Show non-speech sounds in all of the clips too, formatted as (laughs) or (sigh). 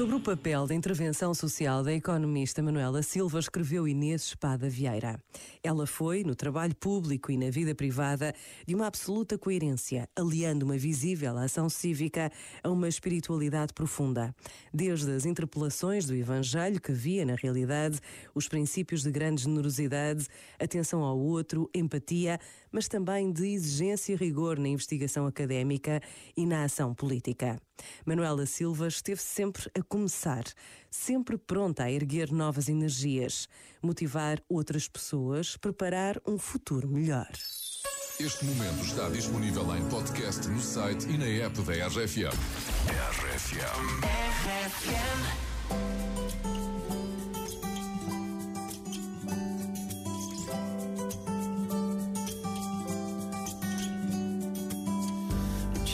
Sobre o papel da intervenção social da economista Manuela Silva, escreveu Inês Espada Vieira. Ela foi, no trabalho público e na vida privada, de uma absoluta coerência, aliando uma visível ação cívica a uma espiritualidade profunda. Desde as interpelações do Evangelho, que via, na realidade, os princípios de grande generosidade, atenção ao outro, empatia, mas também de exigência e rigor na investigação académica e na ação política. Manuela Silva esteve sempre a começar, sempre pronta a erguer novas energias, motivar outras pessoas, preparar um futuro melhor. Este momento está disponível em podcast no site e na app da RFM. RFM. RFM.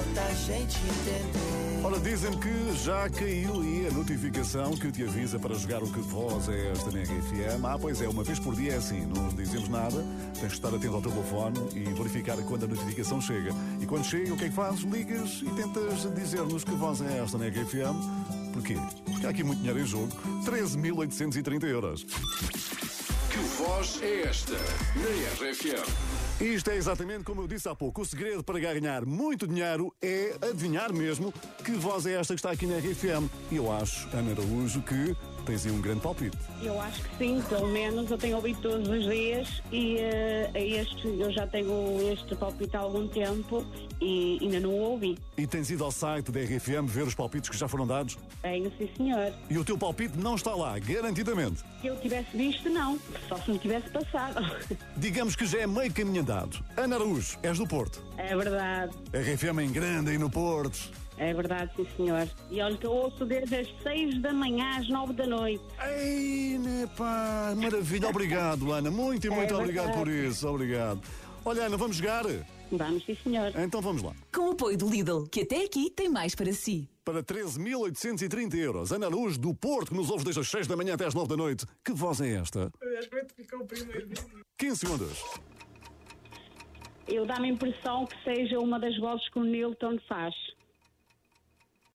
falta a gente entender. Ora, dizem que já caiu aí a notificação que te avisa para jogar o que voz é esta na RFM. Ah, pois é, uma vez por dia é assim, não dizemos nada, tens de estar atento ao telefone e verificar quando a notificação chega. E quando chega, o que é que fazes? Ligas e tentas dizer-nos que voz é esta na RFM. Porquê? Porque há aqui muito dinheiro em jogo. 13.830 euros. Que voz é esta na RFM? Isto é exatamente como eu disse há pouco. O segredo para ganhar muito dinheiro é adivinhar mesmo que voz é esta que está aqui na RFM. E eu acho, Ana Araújo, que tens aí um grande palpite. Eu acho que sim, pelo menos eu tenho ouvido todos os dias e uh, este, eu já tenho este palpite há algum tempo e ainda não o ouvi. E tens ido ao site da RFM ver os palpites que já foram dados? Tenho, sim senhor. E o teu palpite não está lá, garantidamente? Se eu tivesse visto, não. Só se me tivesse passado. (laughs) Digamos que já é meio caminho andado. Ana Araújo, és do Porto. É verdade. RFM em grande aí no Porto. É verdade, sim, senhor. E olha que eu ouço desde as 6 da manhã às 9 da noite. Ei, né, pá, maravilha. Obrigado, Ana. Muito e muito é obrigado por isso. Obrigado. Olha, Ana, vamos jogar? Vamos, sim, senhor. Então vamos lá. Com o apoio do Lidl, que até aqui tem mais para si. Para 13.830 euros. Ana Luz, do Porto, que nos ouve desde as 6 da manhã até às 9 da noite. Que voz é esta? Acho que ficar o primeiro vídeo. 15 segundos. Eu dá-me a impressão que seja uma das vozes que o Nilton faz.